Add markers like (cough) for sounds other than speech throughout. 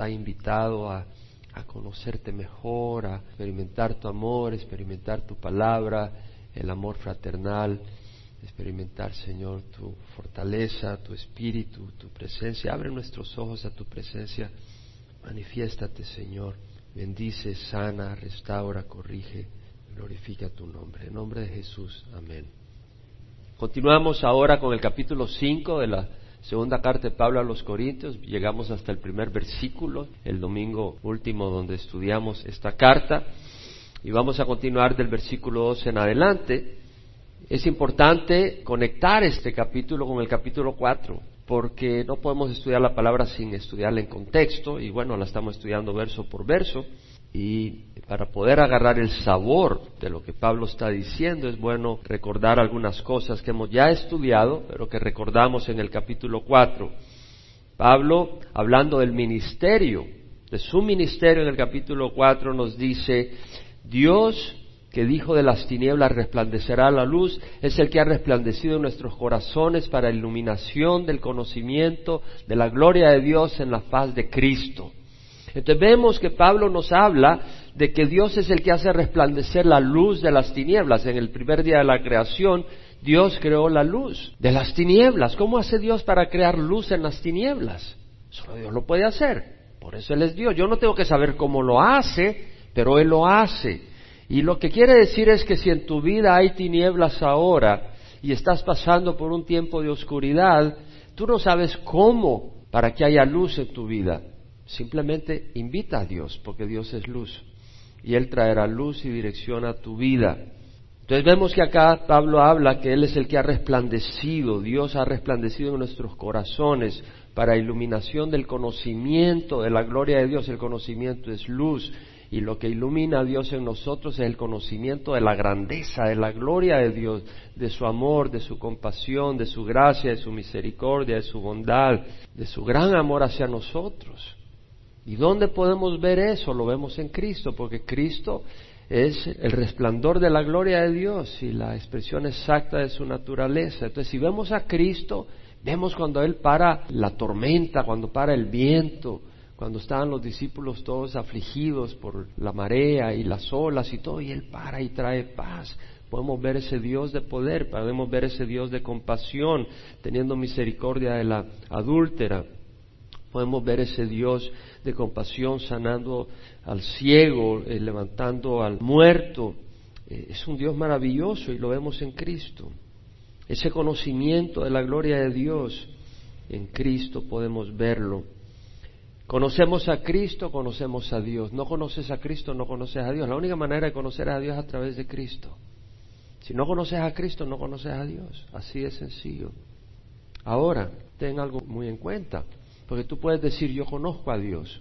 ha invitado a, a conocerte mejor, a experimentar tu amor, experimentar tu palabra, el amor fraternal, experimentar, Señor, tu fortaleza, tu espíritu, tu presencia. Abre nuestros ojos a tu presencia. Manifiéstate, Señor. Bendice, sana, restaura, corrige, glorifica tu nombre. En nombre de Jesús. Amén. Continuamos ahora con el capítulo 5 de la Segunda carta de Pablo a los Corintios, llegamos hasta el primer versículo, el domingo último donde estudiamos esta carta, y vamos a continuar del versículo 12 en adelante. Es importante conectar este capítulo con el capítulo 4, porque no podemos estudiar la palabra sin estudiarla en contexto, y bueno, la estamos estudiando verso por verso. Y para poder agarrar el sabor de lo que Pablo está diciendo es bueno recordar algunas cosas que hemos ya estudiado, pero que recordamos en el capítulo 4. Pablo, hablando del ministerio, de su ministerio en el capítulo 4, nos dice, Dios que dijo de las tinieblas resplandecerá la luz, es el que ha resplandecido en nuestros corazones para iluminación del conocimiento de la gloria de Dios en la faz de Cristo. Entonces vemos que Pablo nos habla de que Dios es el que hace resplandecer la luz de las tinieblas. En el primer día de la creación, Dios creó la luz de las tinieblas. ¿Cómo hace Dios para crear luz en las tinieblas? Solo Dios lo puede hacer. Por eso Él es Dios. Yo no tengo que saber cómo lo hace, pero Él lo hace. Y lo que quiere decir es que si en tu vida hay tinieblas ahora y estás pasando por un tiempo de oscuridad, tú no sabes cómo para que haya luz en tu vida. Simplemente invita a Dios, porque Dios es luz. Y Él traerá luz y dirección a tu vida. Entonces vemos que acá Pablo habla que Él es el que ha resplandecido, Dios ha resplandecido en nuestros corazones para iluminación del conocimiento de la gloria de Dios. El conocimiento es luz y lo que ilumina a Dios en nosotros es el conocimiento de la grandeza, de la gloria de Dios, de su amor, de su compasión, de su gracia, de su misericordia, de su bondad, de su gran amor hacia nosotros. ¿Y dónde podemos ver eso? Lo vemos en Cristo, porque Cristo es el resplandor de la gloria de Dios y la expresión exacta de su naturaleza. Entonces, si vemos a Cristo, vemos cuando Él para la tormenta, cuando para el viento, cuando estaban los discípulos todos afligidos por la marea y las olas y todo, y Él para y trae paz. Podemos ver ese Dios de poder, podemos ver ese Dios de compasión, teniendo misericordia de la adúltera. Podemos ver ese Dios de compasión sanando al ciego, eh, levantando al muerto. Eh, es un Dios maravilloso y lo vemos en Cristo. Ese conocimiento de la gloria de Dios, en Cristo podemos verlo. Conocemos a Cristo, conocemos a Dios. No conoces a Cristo, no conoces a Dios. La única manera de conocer a Dios es a través de Cristo. Si no conoces a Cristo, no conoces a Dios. Así de sencillo. Ahora, ten algo muy en cuenta. Porque tú puedes decir, yo conozco a Dios.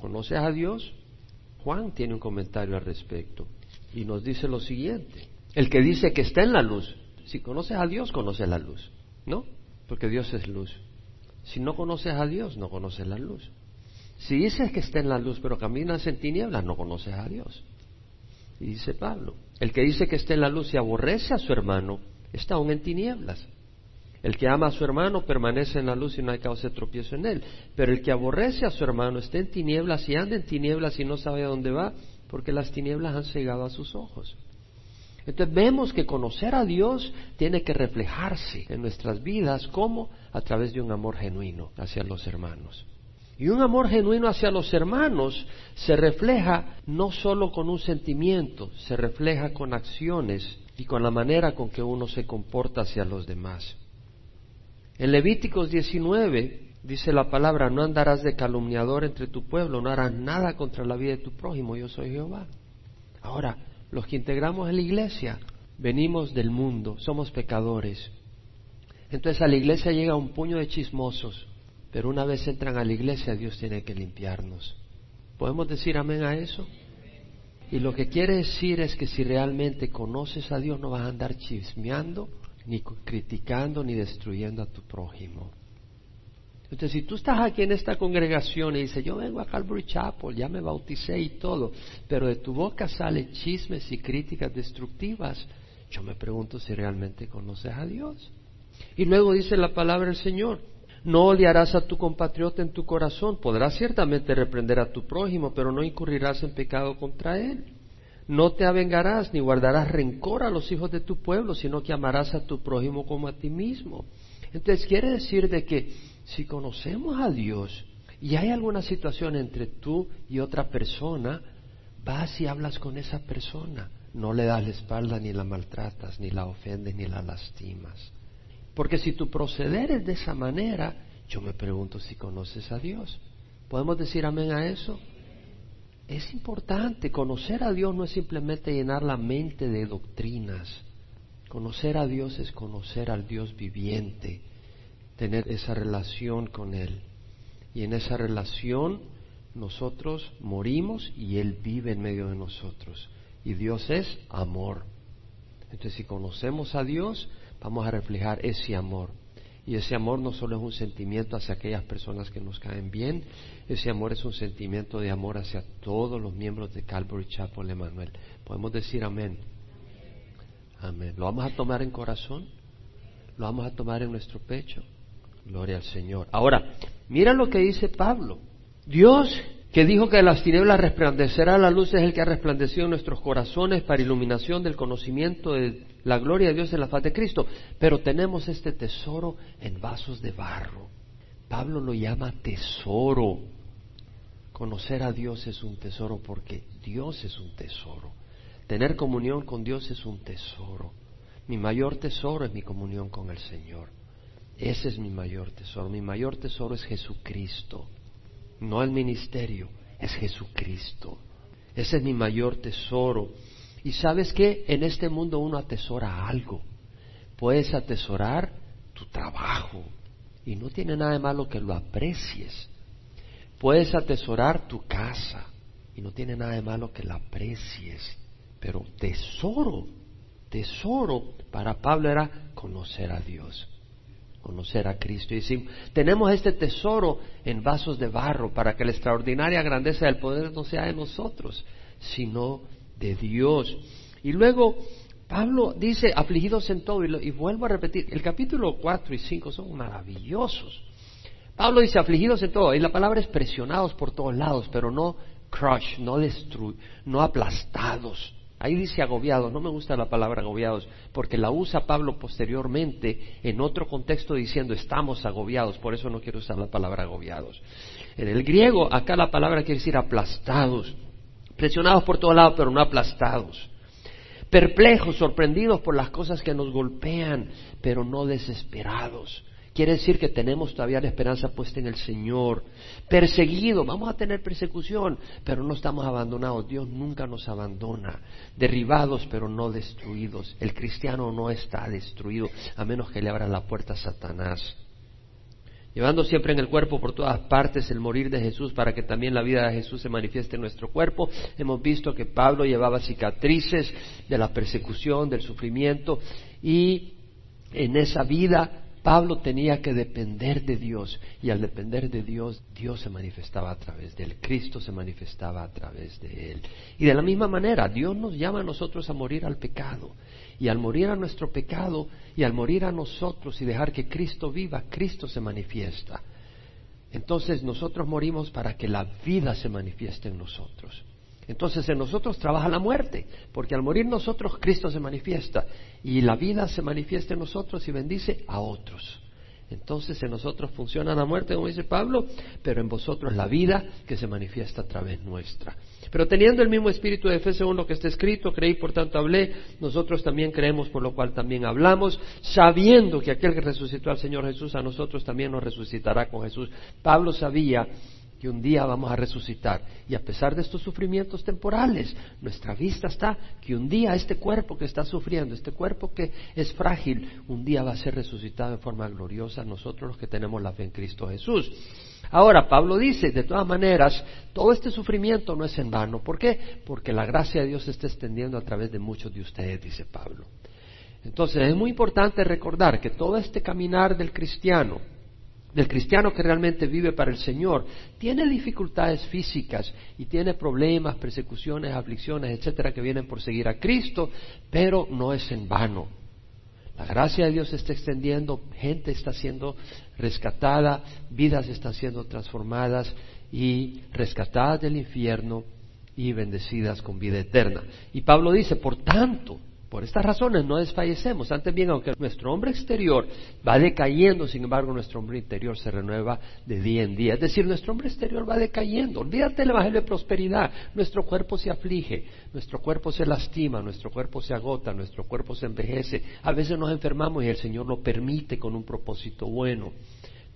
¿Conoces a Dios? Juan tiene un comentario al respecto y nos dice lo siguiente. El que dice que está en la luz, si conoces a Dios, conoces la luz. ¿No? Porque Dios es luz. Si no conoces a Dios, no conoces la luz. Si dices que está en la luz, pero caminas en tinieblas, no conoces a Dios. Y dice Pablo, el que dice que está en la luz y aborrece a su hermano, está aún en tinieblas. El que ama a su hermano permanece en la luz y no hay causa de tropiezo en él. Pero el que aborrece a su hermano está en tinieblas y anda en tinieblas y no sabe a dónde va, porque las tinieblas han cegado a sus ojos. Entonces vemos que conocer a Dios tiene que reflejarse en nuestras vidas como a través de un amor genuino hacia los hermanos. Y un amor genuino hacia los hermanos se refleja no solo con un sentimiento, se refleja con acciones y con la manera con que uno se comporta hacia los demás. En Levíticos 19 dice la palabra, no andarás de calumniador entre tu pueblo, no harás nada contra la vida de tu prójimo, yo soy Jehová. Ahora, los que integramos en la iglesia, venimos del mundo, somos pecadores. Entonces a la iglesia llega un puño de chismosos, pero una vez entran a la iglesia Dios tiene que limpiarnos. ¿Podemos decir amén a eso? Y lo que quiere decir es que si realmente conoces a Dios no vas a andar chismeando ni criticando ni destruyendo a tu prójimo. Entonces, si tú estás aquí en esta congregación y dices, yo vengo a Calvary Chapel, ya me bauticé y todo, pero de tu boca salen chismes y críticas destructivas, yo me pregunto si realmente conoces a Dios. Y luego dice la palabra del Señor, No odiarás a tu compatriota en tu corazón. Podrás ciertamente reprender a tu prójimo, pero no incurrirás en pecado contra él. No te avengarás ni guardarás rencor a los hijos de tu pueblo, sino que amarás a tu prójimo como a ti mismo. Entonces quiere decir de que si conocemos a Dios y hay alguna situación entre tú y otra persona, vas y hablas con esa persona. No le das la espalda ni la maltratas, ni la ofendes, ni la lastimas. Porque si tu proceder es de esa manera, yo me pregunto si conoces a Dios. ¿Podemos decir amén a eso? Es importante, conocer a Dios no es simplemente llenar la mente de doctrinas. Conocer a Dios es conocer al Dios viviente, tener esa relación con Él. Y en esa relación nosotros morimos y Él vive en medio de nosotros. Y Dios es amor. Entonces si conocemos a Dios, vamos a reflejar ese amor. Y ese amor no solo es un sentimiento hacia aquellas personas que nos caen bien, ese amor es un sentimiento de amor hacia todos los miembros de Calvary Chapel Emanuel. Podemos decir amén. Amén. ¿Lo vamos a tomar en corazón? ¿Lo vamos a tomar en nuestro pecho? Gloria al Señor. Ahora, mira lo que dice Pablo. Dios que dijo que de las tinieblas resplandecerá la luz es el que ha resplandecido nuestros corazones para iluminación del conocimiento de la gloria de Dios en la faz de Cristo. Pero tenemos este tesoro en vasos de barro. Pablo lo llama tesoro. Conocer a Dios es un tesoro porque Dios es un tesoro. Tener comunión con Dios es un tesoro. Mi mayor tesoro es mi comunión con el Señor. Ese es mi mayor tesoro. Mi mayor tesoro es Jesucristo no el ministerio, es Jesucristo. Ese es mi mayor tesoro. Y sabes que en este mundo uno atesora algo. Puedes atesorar tu trabajo y no tiene nada de malo que lo aprecies. Puedes atesorar tu casa y no tiene nada de malo que la aprecies. Pero tesoro, tesoro para Pablo era conocer a Dios conocer a Cristo. Y si tenemos este tesoro en vasos de barro para que la extraordinaria grandeza del poder no sea de nosotros, sino de Dios. Y luego Pablo dice, afligidos en todo, y, vuelvo a repetir, el capítulo 4 y 5 son maravillosos. Pablo dice, afligidos en todo, y la palabra es presionados por todos lados, pero no crush, no destruir, no aplastados. Ahí dice agobiados, no me gusta la palabra agobiados, porque la usa Pablo posteriormente en otro contexto diciendo estamos agobiados, por eso no quiero usar la palabra agobiados. En el griego, acá la palabra quiere decir aplastados, presionados por todos lados, pero no aplastados. Perplejos, sorprendidos por las cosas que nos golpean, pero no desesperados. Quiere decir que tenemos todavía la esperanza puesta en el Señor. Perseguido, vamos a tener persecución, pero no estamos abandonados. Dios nunca nos abandona. Derribados, pero no destruidos. El cristiano no está destruido, a menos que le abra la puerta a Satanás. Llevando siempre en el cuerpo por todas partes el morir de Jesús para que también la vida de Jesús se manifieste en nuestro cuerpo. Hemos visto que Pablo llevaba cicatrices de la persecución, del sufrimiento y en esa vida Pablo tenía que depender de Dios y al depender de Dios, Dios se manifestaba a través de él, Cristo se manifestaba a través de él. Y de la misma manera, Dios nos llama a nosotros a morir al pecado. Y al morir a nuestro pecado y al morir a nosotros y dejar que Cristo viva, Cristo se manifiesta. Entonces nosotros morimos para que la vida se manifieste en nosotros. Entonces en nosotros trabaja la muerte, porque al morir nosotros Cristo se manifiesta y la vida se manifiesta en nosotros y bendice a otros. Entonces en nosotros funciona la muerte, como dice Pablo, pero en vosotros la vida que se manifiesta a través nuestra. Pero teniendo el mismo espíritu de fe según lo que está escrito, creí, por tanto hablé, nosotros también creemos, por lo cual también hablamos, sabiendo que aquel que resucitó al Señor Jesús a nosotros también nos resucitará con Jesús. Pablo sabía que un día vamos a resucitar. Y a pesar de estos sufrimientos temporales, nuestra vista está que un día este cuerpo que está sufriendo, este cuerpo que es frágil, un día va a ser resucitado en forma gloriosa nosotros los que tenemos la fe en Cristo Jesús. Ahora, Pablo dice, de todas maneras, todo este sufrimiento no es en vano. ¿Por qué? Porque la gracia de Dios se está extendiendo a través de muchos de ustedes, dice Pablo. Entonces, es muy importante recordar que todo este caminar del cristiano, del cristiano que realmente vive para el Señor, tiene dificultades físicas y tiene problemas, persecuciones, aflicciones, etcétera, que vienen por seguir a Cristo, pero no es en vano. La gracia de Dios se está extendiendo, gente está siendo rescatada, vidas están siendo transformadas y rescatadas del infierno y bendecidas con vida eterna. Y Pablo dice, por tanto, por estas razones no desfallecemos. Antes bien, aunque nuestro hombre exterior va decayendo, sin embargo nuestro hombre interior se renueva de día en día. Es decir, nuestro hombre exterior va decayendo. Olvídate del Evangelio de prosperidad. Nuestro cuerpo se aflige, nuestro cuerpo se lastima, nuestro cuerpo se agota, nuestro cuerpo se envejece. A veces nos enfermamos y el Señor lo permite con un propósito bueno.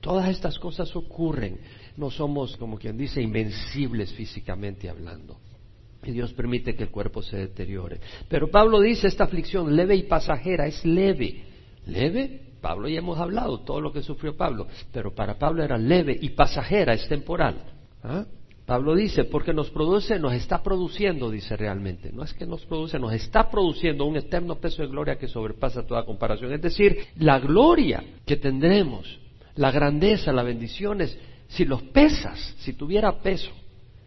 Todas estas cosas ocurren. No somos, como quien dice, invencibles físicamente hablando y Dios permite que el cuerpo se deteriore. Pero Pablo dice, esta aflicción leve y pasajera es leve. ¿Leve? Pablo ya hemos hablado todo lo que sufrió Pablo, pero para Pablo era leve y pasajera, es temporal. ¿Ah? Pablo dice, porque nos produce, nos está produciendo, dice realmente. No es que nos produce, nos está produciendo un eterno peso de gloria que sobrepasa toda comparación. Es decir, la gloria que tendremos, la grandeza, las bendiciones, si los pesas, si tuviera peso,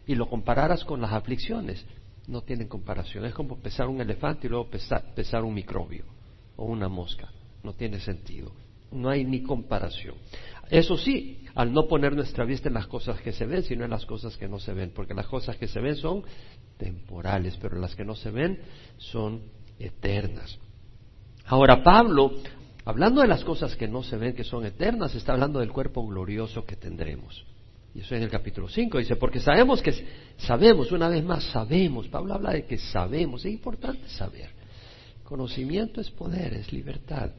y lo compararas con las aflicciones, no tienen comparación. Es como pesar un elefante y luego pesar, un microbio o una mosca. No tiene sentido. No hay ni comparación. Eso sí, al no poner nuestra vista en las cosas que se ven, sino en las cosas que no se ven, porque las cosas que se ven son temporales, pero las que no se ven son eternas. Ahora Pablo, hablando de las cosas que no se ven, que son eternas, está hablando del cuerpo glorioso que tendremos. Y eso en el capítulo 5 dice, porque sabemos que sabemos, una vez más sabemos, Pablo habla de que sabemos, es importante saber. Conocimiento es poder, es libertad.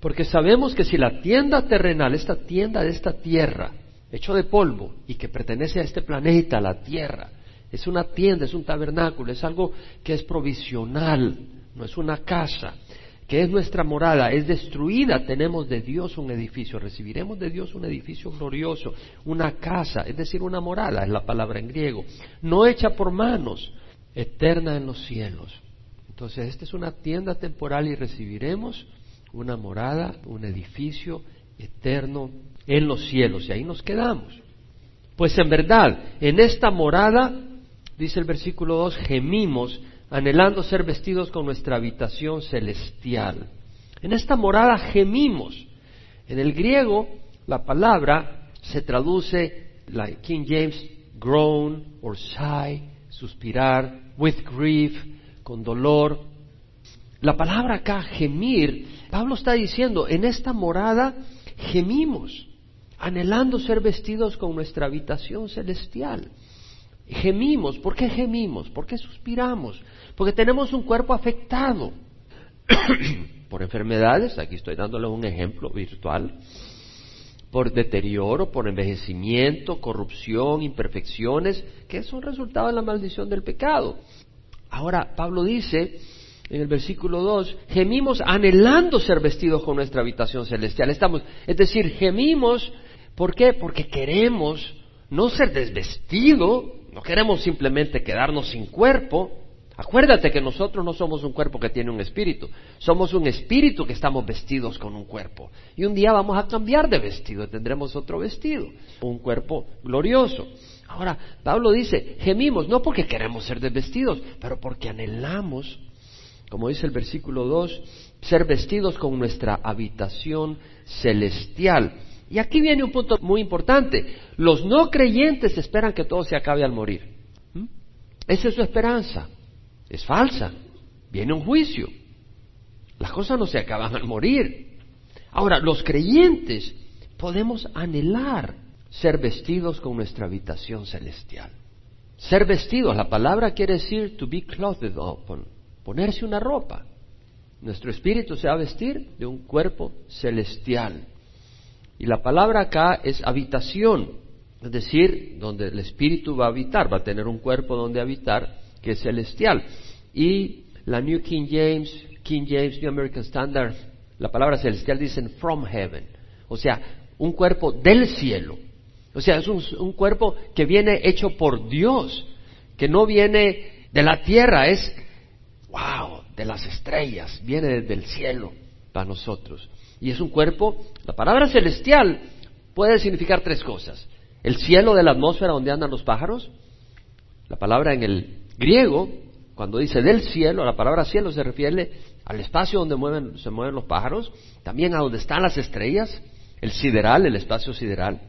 Porque sabemos que si la tienda terrenal, esta tienda de esta tierra, hecho de polvo y que pertenece a este planeta, la tierra, es una tienda, es un tabernáculo, es algo que es provisional, no es una casa que es nuestra morada, es destruida, tenemos de Dios un edificio, recibiremos de Dios un edificio glorioso, una casa, es decir, una morada, es la palabra en griego, no hecha por manos, eterna en los cielos. Entonces, esta es una tienda temporal y recibiremos una morada, un edificio eterno en los cielos, y ahí nos quedamos. Pues en verdad, en esta morada, dice el versículo 2, gemimos anhelando ser vestidos con nuestra habitación celestial. En esta morada gemimos. En el griego la palabra se traduce, like King James, groan or sigh, suspirar, with grief, con dolor. La palabra acá, gemir, Pablo está diciendo, en esta morada gemimos, anhelando ser vestidos con nuestra habitación celestial. Gemimos, ¿por qué gemimos? ¿Por qué suspiramos? Porque tenemos un cuerpo afectado (clears throat) por enfermedades, aquí estoy dándole un ejemplo virtual, por deterioro, por envejecimiento, corrupción, imperfecciones, que son resultado de la maldición del pecado. Ahora, Pablo dice en el versículo 2, gemimos anhelando ser vestidos con nuestra habitación celestial. Estamos, es decir, gemimos, ¿por qué? Porque queremos no ser desvestidos, no queremos simplemente quedarnos sin cuerpo, Acuérdate que nosotros no somos un cuerpo que tiene un espíritu, somos un espíritu que estamos vestidos con un cuerpo. Y un día vamos a cambiar de vestido, tendremos otro vestido, un cuerpo glorioso. Ahora, Pablo dice, gemimos no porque queremos ser desvestidos, pero porque anhelamos, como dice el versículo 2, ser vestidos con nuestra habitación celestial. Y aquí viene un punto muy importante. Los no creyentes esperan que todo se acabe al morir. ¿Mm? Esa es su esperanza es falsa. Viene un juicio. Las cosas no se acaban al morir. Ahora, los creyentes podemos anhelar ser vestidos con nuestra habitación celestial. Ser vestidos, la palabra quiere decir to be clothed upon, ponerse una ropa. Nuestro espíritu se va a vestir de un cuerpo celestial. Y la palabra acá es habitación, es decir, donde el espíritu va a habitar, va a tener un cuerpo donde habitar que es celestial. Y la New King James, King James, New American Standard, la palabra celestial dicen from heaven, o sea, un cuerpo del cielo. O sea, es un, un cuerpo que viene hecho por Dios, que no viene de la tierra, es, wow, de las estrellas, viene desde el cielo para nosotros. Y es un cuerpo, la palabra celestial puede significar tres cosas. El cielo de la atmósfera donde andan los pájaros, la palabra en el griego cuando dice del cielo, la palabra cielo se refiere al espacio donde se mueven los pájaros, también a donde están las estrellas, el sideral, el espacio sideral,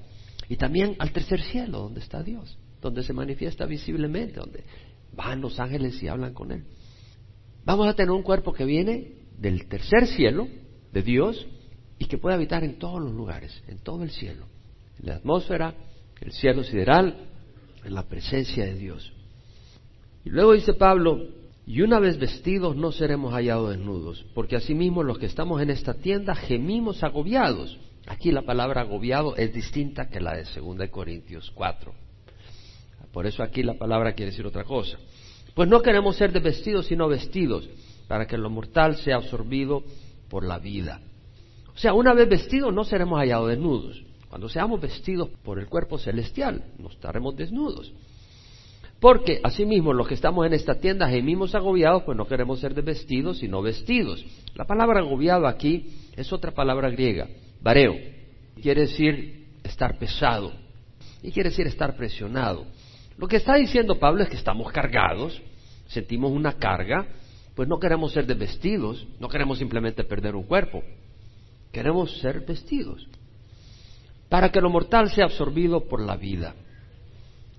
y también al tercer cielo, donde está Dios, donde se manifiesta visiblemente, donde van los ángeles y hablan con Él. Vamos a tener un cuerpo que viene del tercer cielo, de Dios, y que puede habitar en todos los lugares, en todo el cielo, en la atmósfera, el cielo sideral, en la presencia de Dios. Y luego dice Pablo, y una vez vestidos no seremos hallados desnudos, porque asimismo los que estamos en esta tienda gemimos agobiados. Aquí la palabra agobiado es distinta que la de 2 Corintios 4. Por eso aquí la palabra quiere decir otra cosa. Pues no queremos ser desvestidos, sino vestidos, para que lo mortal sea absorbido por la vida. O sea, una vez vestidos no seremos hallados desnudos. Cuando seamos vestidos por el cuerpo celestial, no estaremos desnudos. Porque, asimismo, los que estamos en esta tienda gemimos agobiados, pues no queremos ser desvestidos, sino vestidos. La palabra agobiado aquí es otra palabra griega, bareo. Quiere decir estar pesado y quiere decir estar presionado. Lo que está diciendo Pablo es que estamos cargados, sentimos una carga, pues no queremos ser desvestidos, no queremos simplemente perder un cuerpo, queremos ser vestidos para que lo mortal sea absorbido por la vida.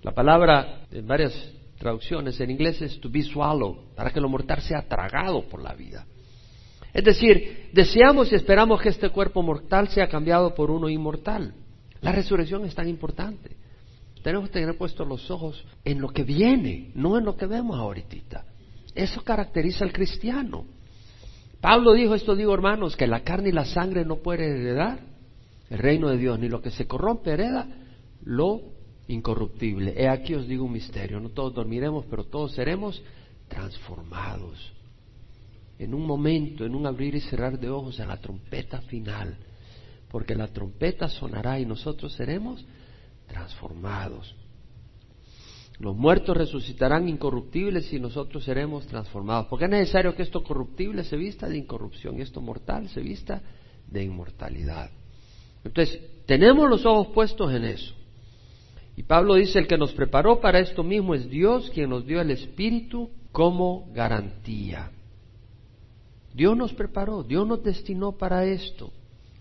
La palabra en varias traducciones en inglés es to be swallowed, para que lo mortal sea tragado por la vida. Es decir, deseamos y esperamos que este cuerpo mortal sea cambiado por uno inmortal. La resurrección es tan importante. Tenemos que tener puestos los ojos en lo que viene, no en lo que vemos ahorita. Eso caracteriza al cristiano. Pablo dijo esto, digo hermanos, que la carne y la sangre no pueden heredar el reino de Dios, ni lo que se corrompe hereda lo incorruptible. He aquí os digo un misterio, no todos dormiremos, pero todos seremos transformados. En un momento, en un abrir y cerrar de ojos, a la trompeta final, porque la trompeta sonará y nosotros seremos transformados. Los muertos resucitarán incorruptibles y nosotros seremos transformados. Porque es necesario que esto corruptible se vista de incorrupción y esto mortal se vista de inmortalidad. Entonces, tenemos los ojos puestos en eso. Y Pablo dice, el que nos preparó para esto mismo es Dios, quien nos dio el Espíritu como garantía. Dios nos preparó, Dios nos destinó para esto.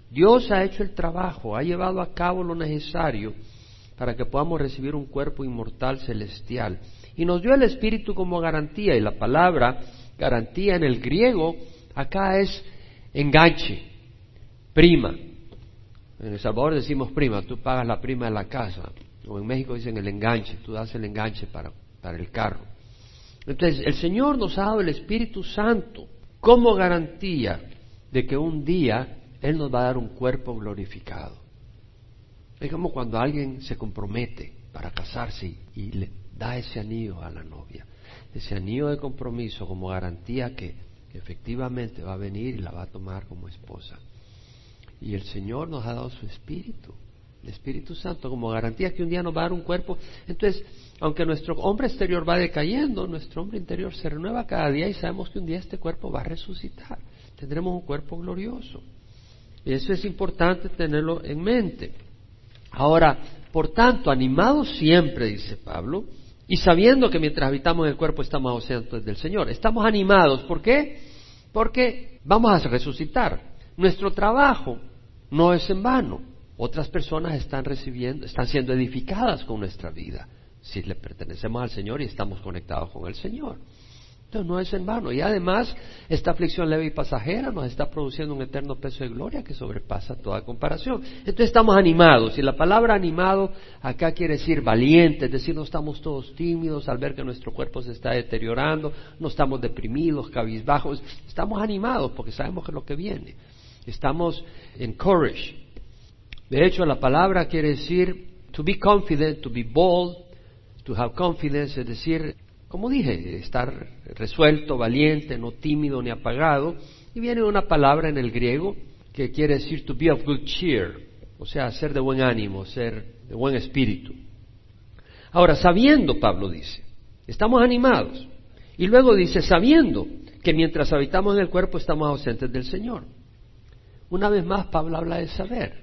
Dios ha hecho el trabajo, ha llevado a cabo lo necesario para que podamos recibir un cuerpo inmortal celestial. Y nos dio el Espíritu como garantía. Y la palabra garantía en el griego acá es enganche, prima. En El Salvador decimos prima, tú pagas la prima de la casa. O en México dicen el enganche, tú das el enganche para, para el carro. Entonces, el Señor nos ha dado el Espíritu Santo como garantía de que un día Él nos va a dar un cuerpo glorificado. Es como cuando alguien se compromete para casarse y le da ese anillo a la novia, ese anillo de compromiso como garantía que efectivamente va a venir y la va a tomar como esposa. Y el Señor nos ha dado su Espíritu, el Espíritu Santo, como garantía que un día nos va a dar un cuerpo. Entonces, aunque nuestro hombre exterior va decayendo, nuestro hombre interior se renueva cada día y sabemos que un día este cuerpo va a resucitar. Tendremos un cuerpo glorioso. Y eso es importante tenerlo en mente. Ahora, por tanto, animados siempre, dice Pablo, y sabiendo que mientras habitamos en el cuerpo estamos ausentes del Señor. Estamos animados, ¿por qué? Porque vamos a resucitar. Nuestro trabajo no es en vano. Otras personas están recibiendo, están siendo edificadas con nuestra vida, si le pertenecemos al Señor y estamos conectados con el Señor. Entonces no es en vano. Y además, esta aflicción leve y pasajera nos está produciendo un eterno peso de gloria que sobrepasa toda comparación. Entonces estamos animados. Y la palabra animado acá quiere decir valiente, es decir, no estamos todos tímidos al ver que nuestro cuerpo se está deteriorando, no estamos deprimidos, cabizbajos, estamos animados porque sabemos que es lo que viene. Estamos encouraged. De hecho, la palabra quiere decir to be confident, to be bold, to have confidence, es decir, como dije, estar resuelto, valiente, no tímido ni apagado. Y viene una palabra en el griego que quiere decir to be of good cheer, o sea, ser de buen ánimo, ser de buen espíritu. Ahora, sabiendo, Pablo dice, estamos animados. Y luego dice, sabiendo que mientras habitamos en el cuerpo estamos ausentes del Señor. Una vez más, Pablo habla de saber.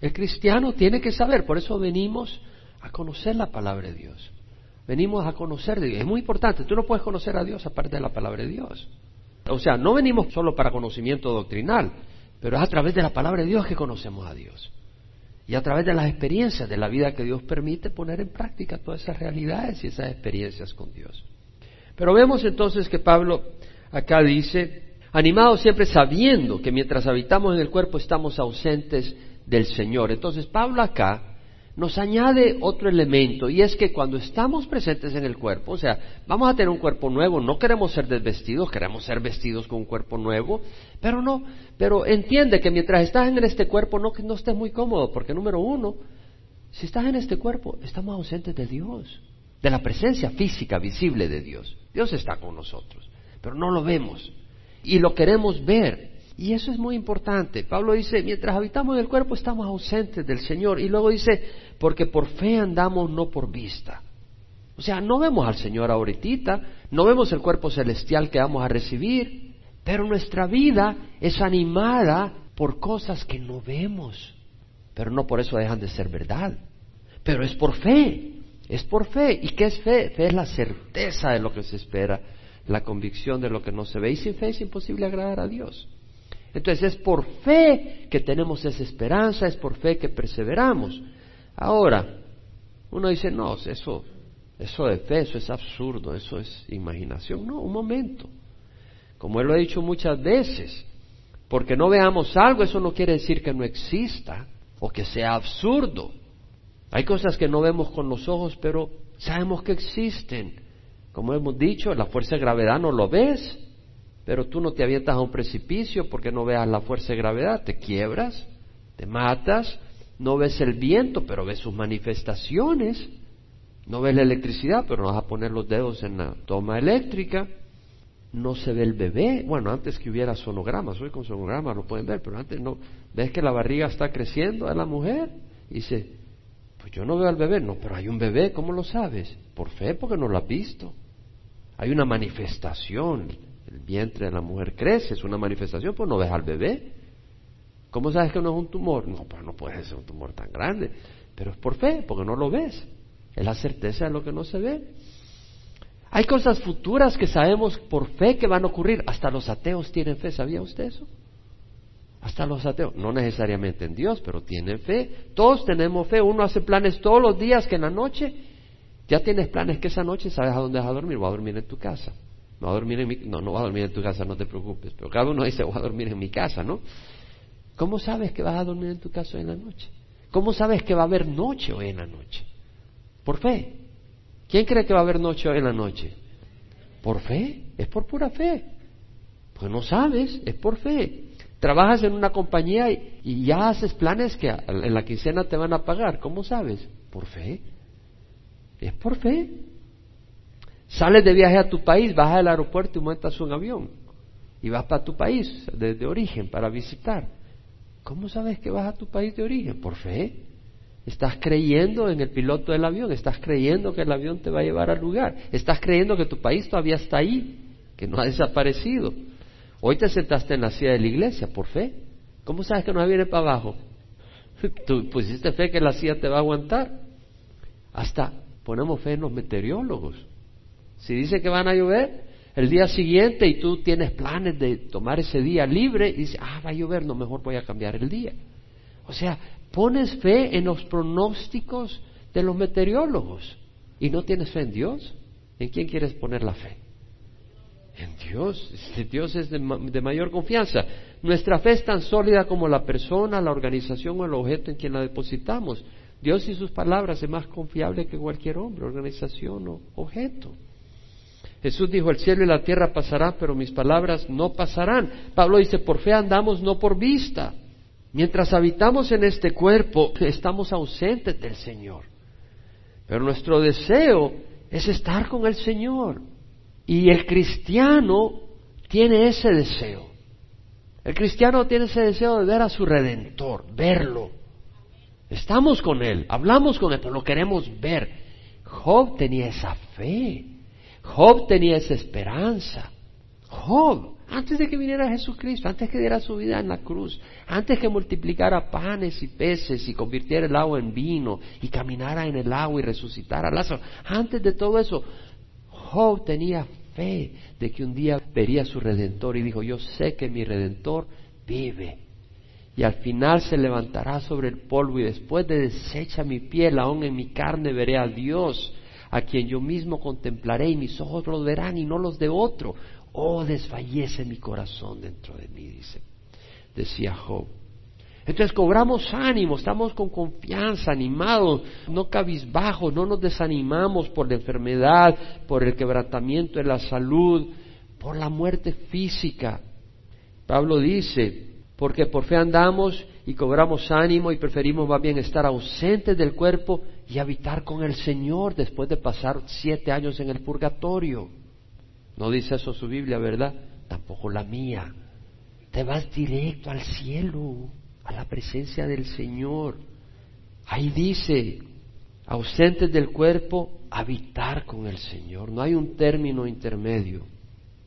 El cristiano tiene que saber, por eso venimos a conocer la palabra de Dios, Venimos a conocer de Dios. Es muy importante. Tú no puedes conocer a Dios aparte de la palabra de Dios. O sea, no venimos solo para conocimiento doctrinal, pero es a través de la palabra de Dios que conocemos a Dios. Y a través de las experiencias de la vida que Dios permite poner en práctica todas esas realidades y esas experiencias con Dios. Pero vemos entonces que Pablo acá dice, animado siempre sabiendo que mientras habitamos en el cuerpo estamos ausentes del Señor. Entonces Pablo acá nos añade otro elemento y es que cuando estamos presentes en el cuerpo, o sea, vamos a tener un cuerpo nuevo, no queremos ser desvestidos, queremos ser vestidos con un cuerpo nuevo, pero no, pero entiende que mientras estás en este cuerpo no, no estés muy cómodo, porque número uno, si estás en este cuerpo, estamos ausentes de Dios, de la presencia física, visible de Dios. Dios está con nosotros, pero no lo vemos y lo queremos ver. Y eso es muy importante. Pablo dice, mientras habitamos en el cuerpo estamos ausentes del Señor. Y luego dice, porque por fe andamos, no por vista. O sea, no vemos al Señor ahorita, no vemos el cuerpo celestial que vamos a recibir, pero nuestra vida es animada por cosas que no vemos. Pero no por eso dejan de ser verdad. Pero es por fe, es por fe. ¿Y qué es fe? Fe es la certeza de lo que se espera, la convicción de lo que no se ve. Y sin fe es imposible agradar a Dios. Entonces es por fe que tenemos esa esperanza, es por fe que perseveramos. Ahora, uno dice, no, eso, eso de fe, eso es absurdo, eso es imaginación. No, un momento. Como él lo ha dicho muchas veces, porque no veamos algo, eso no quiere decir que no exista o que sea absurdo. Hay cosas que no vemos con los ojos, pero sabemos que existen. Como hemos dicho, la fuerza de gravedad no lo ves, pero tú no te avientas a un precipicio porque no veas la fuerza de gravedad, te quiebras, te matas, no ves el viento, pero ves sus manifestaciones. No ves la electricidad, pero no vas a poner los dedos en la toma eléctrica. No se ve el bebé. Bueno, antes que hubiera sonogramas, hoy con sonogramas lo pueden ver, pero antes no. ¿Ves que la barriga está creciendo a la mujer? Y dice, pues yo no veo al bebé. No, pero hay un bebé, ¿cómo lo sabes? Por fe, porque no lo has visto. Hay una manifestación. El vientre de la mujer crece, es una manifestación, pues no ves al bebé. ¿Cómo sabes que no es un tumor? No, pero no puede ser un tumor tan grande. Pero es por fe, porque no lo ves. Es la certeza de lo que no se ve. Hay cosas futuras que sabemos por fe que van a ocurrir. Hasta los ateos tienen fe. ¿Sabía usted eso? Hasta los ateos. No necesariamente en Dios, pero tienen fe. Todos tenemos fe. Uno hace planes todos los días que en la noche. Ya tienes planes que esa noche sabes a dónde vas a dormir. Voy a dormir en tu casa. No, a dormir en mi... no, no voy a dormir en tu casa, no te preocupes. Pero cada uno dice, voy a dormir en mi casa, ¿no? ¿Cómo sabes que vas a dormir en tu casa en la noche? ¿Cómo sabes que va a haber noche hoy en la noche? Por fe. ¿Quién cree que va a haber noche hoy en la noche? Por fe. Es por pura fe. Pues no sabes, es por fe. Trabajas en una compañía y, ya haces planes que en la quincena te van a pagar. ¿Cómo sabes? Por fe. Es por fe. Sales de viaje a tu país, vas al aeropuerto y montas un avión. Y vas para tu país desde origen para visitar. ¿Cómo sabes que vas a tu país de origen? Por fe. Estás creyendo en el piloto del avión, estás creyendo que el avión te va a llevar al lugar, estás creyendo que tu país todavía está ahí, que no ha desaparecido. Hoy te sentaste en la silla de la iglesia, por fe. ¿Cómo sabes que no viene para abajo? (laughs) Tú pusiste fe que la silla te va a aguantar. Hasta ponemos fe en los meteorólogos. Si dice que van a llover, el día siguiente y tú tienes planes de tomar ese día libre y dices, ah, va a llover, no, mejor voy a cambiar el día. O sea, pones fe en los pronósticos de los meteorólogos y no tienes fe en Dios. ¿En quién quieres poner la fe? En Dios. Dios es de, de, mayor confianza. Nuestra fe es tan sólida como la persona, la organización o el objeto en quien la depositamos. Dios y sus palabras es más confiable que cualquier hombre, organización o objeto. Jesús dijo, el cielo y la tierra pasarán, pero mis palabras no pasarán. Pablo dice, por fe andamos, no por vista. Mientras habitamos en este cuerpo, estamos ausentes del Señor. Pero nuestro deseo es estar con el Señor. Y el cristiano tiene ese deseo. El cristiano tiene ese deseo de ver a su redentor, verlo. Estamos con Él, hablamos con Él, pero lo queremos ver. Job tenía esa fe. Job tenía esa esperanza. Job, antes de que viniera Jesucristo, antes que diera su vida en la cruz, antes que multiplicara panes y peces y convirtiera el agua en vino y caminara en el agua y resucitara Lázaro, antes de todo eso, Job tenía fe de que un día vería a su redentor y dijo, yo sé que mi redentor vive. Y al final se levantará sobre el polvo y después de deshecha mi piel, aún en mi carne veré a Dios, a quien yo mismo contemplaré y mis ojos lo verán y no los de otro. Oh, desfallece mi corazón dentro de mí, dice, decía Job. Entonces cobramos ánimo, estamos con confianza, animados, no cabizbajos, no nos desanimamos por la enfermedad, por el quebrantamiento de la salud, por la muerte física. Pablo dice, porque por fe andamos y cobramos ánimo y preferimos más bien estar ausentes del cuerpo y habitar con el Señor después de pasar siete años en el purgatorio. No dice eso su Biblia, ¿verdad? Tampoco la mía. Te vas directo al cielo a la presencia del Señor. Ahí dice, ausentes del cuerpo, habitar con el Señor. No hay un término intermedio.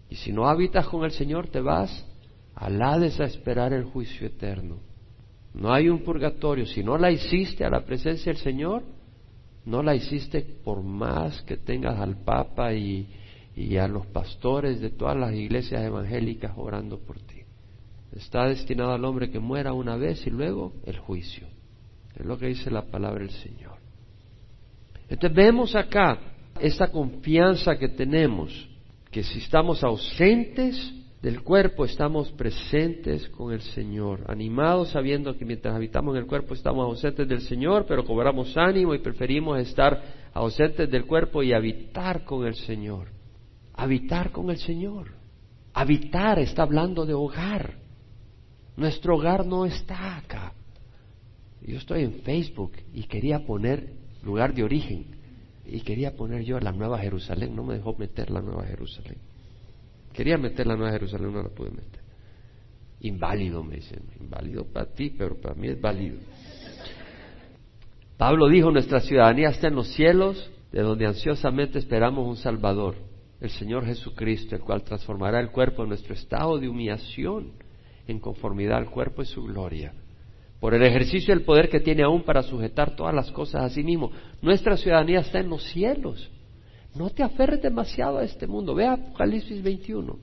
Y si no habitas con el Señor, te vas al Hades a esperar el juicio eterno. No hay un purgatorio. Si no la hiciste a la presencia del Señor, no la hiciste por más que tengas al Papa y, y a los pastores de todas las iglesias evangélicas orando por ti. Está destinado al hombre que muera una vez y luego el juicio. Es lo que dice la palabra del Señor. Entonces vemos acá esta confianza que tenemos, que si estamos ausentes del cuerpo, estamos presentes con el Señor, animados sabiendo que mientras habitamos en el cuerpo estamos ausentes del Señor, pero cobramos ánimo y preferimos estar ausentes del cuerpo y habitar con el Señor. Habitar con el Señor. Habitar está hablando de hogar. Nuestro hogar no está acá. Yo estoy en Facebook y quería poner lugar de origen. Y quería poner yo la Nueva Jerusalén. No me dejó meter la Nueva Jerusalén. Quería meter la Nueva Jerusalén, no la pude meter. Inválido, me dicen. Inválido para ti, pero para mí es válido. Pablo dijo, nuestra ciudadanía está en los cielos, de donde ansiosamente esperamos un Salvador, el Señor Jesucristo, el cual transformará el cuerpo en nuestro estado de humillación en conformidad al cuerpo y su gloria, por el ejercicio del poder que tiene aún para sujetar todas las cosas a sí mismo. Nuestra ciudadanía está en los cielos. No te aferres demasiado a este mundo. Ve Apocalipsis 21.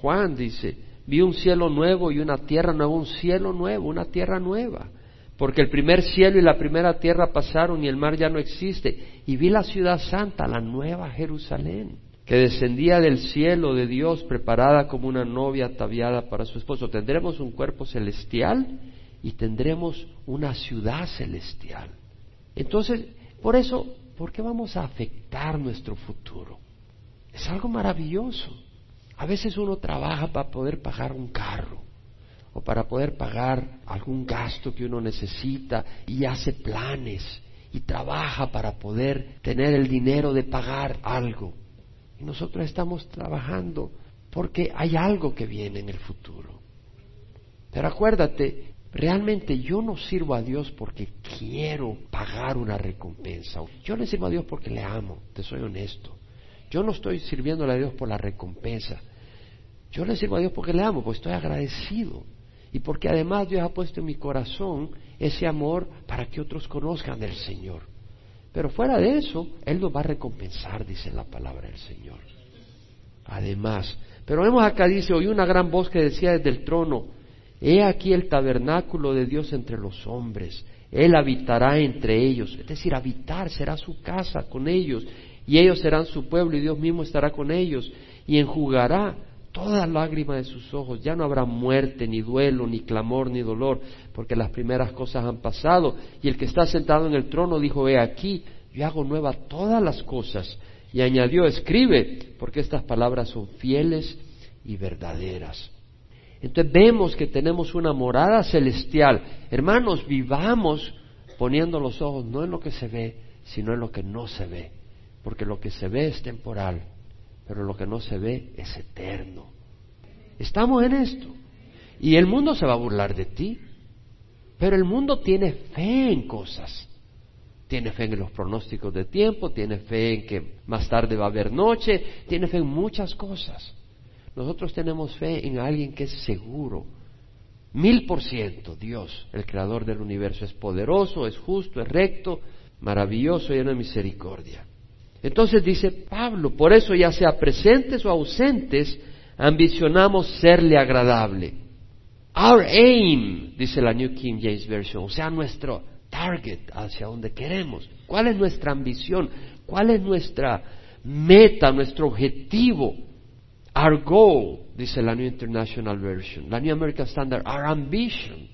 Juan dice, vi un cielo nuevo y una tierra nueva, un cielo nuevo, una tierra nueva. Porque el primer cielo y la primera tierra pasaron y el mar ya no existe. Y vi la ciudad santa, la nueva Jerusalén que descendía del cielo de Dios preparada como una novia ataviada para su esposo. Tendremos un cuerpo celestial y tendremos una ciudad celestial. Entonces, por eso, ¿por qué vamos a afectar nuestro futuro? Es algo maravilloso. A veces uno trabaja para poder pagar un carro o para poder pagar algún gasto que uno necesita y hace planes y trabaja para poder tener el dinero de pagar algo. Y nosotros estamos trabajando porque hay algo que viene en el futuro. Pero acuérdate, realmente yo no sirvo a Dios porque quiero pagar una recompensa. Yo le sirvo a Dios porque le amo, te soy honesto. Yo no estoy sirviéndole a Dios por la recompensa. Yo le sirvo a Dios porque le amo, porque estoy agradecido. Y porque además Dios ha puesto en mi corazón ese amor para que otros conozcan del Señor. Pero fuera de eso, Él nos va a recompensar, dice la palabra del Señor. Además, pero vemos acá, dice, oí una gran voz que decía desde el trono, he aquí el tabernáculo de Dios entre los hombres, Él habitará entre ellos, es decir, habitar será su casa con ellos, y ellos serán su pueblo, y Dios mismo estará con ellos, y enjugará toda lágrima de sus ojos. Ya no habrá muerte, ni duelo, ni clamor, ni dolor, porque las primeras cosas han pasado. Y el que está sentado en el trono dijo, he aquí, yo hago nueva todas las cosas. Y añadió, escribe, porque estas palabras son fieles y verdaderas. Entonces vemos que tenemos una morada celestial. Hermanos, vivamos poniendo los ojos no en lo que se ve, sino en lo que no se ve. Porque lo que se ve es temporal, pero lo que no se ve es eterno. Estamos en esto. Y el mundo se va a burlar de ti. Pero el mundo tiene fe en cosas. Tiene fe en los pronósticos de tiempo, tiene fe en que más tarde va a haber noche, tiene fe en muchas cosas. Nosotros tenemos fe en alguien que es seguro. Mil por ciento, Dios, el creador del universo, es poderoso, es justo, es recto, maravilloso, lleno de misericordia. Entonces dice Pablo, por eso ya sea presentes o ausentes, ambicionamos serle agradable. Our aim, dice la New King James Version, o sea, nuestro target, hacia donde queremos. ¿Cuál es nuestra ambición? ¿Cuál es nuestra meta, nuestro objetivo? Our goal, dice la New International Version, la New American Standard, our ambition,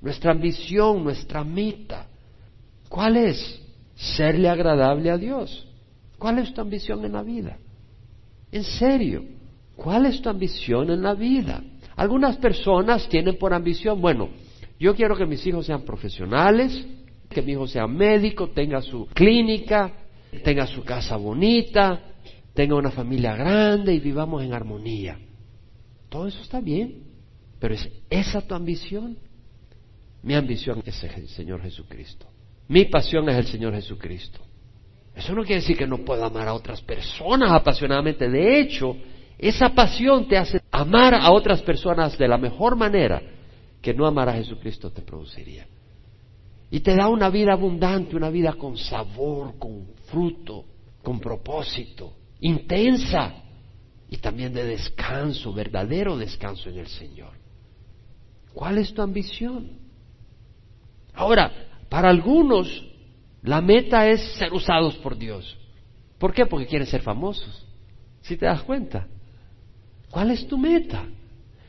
nuestra ambición, nuestra meta. ¿Cuál es? Serle agradable a Dios. ¿Cuál es tu ambición en la vida? En serio, ¿cuál es tu ambición en la vida? Algunas personas tienen por ambición, bueno, yo quiero que mis hijos sean profesionales, que mi hijo sea médico, tenga su clínica, tenga su casa bonita, tenga una familia grande y vivamos en armonía. Todo eso está bien, pero ¿es esa tu ambición? Mi ambición es el Señor Jesucristo. Mi pasión es el Señor Jesucristo. Eso no quiere decir que no pueda amar a otras personas apasionadamente. De hecho, esa pasión te hace amar a otras personas de la mejor manera que no amar a Jesucristo te produciría. Y te da una vida abundante, una vida con sabor, con fruto, con propósito, intensa y también de descanso, verdadero descanso en el Señor. ¿Cuál es tu ambición? Ahora, para algunos la meta es ser usados por Dios. ¿Por qué? Porque quieren ser famosos. Si te das cuenta. ¿Cuál es tu meta?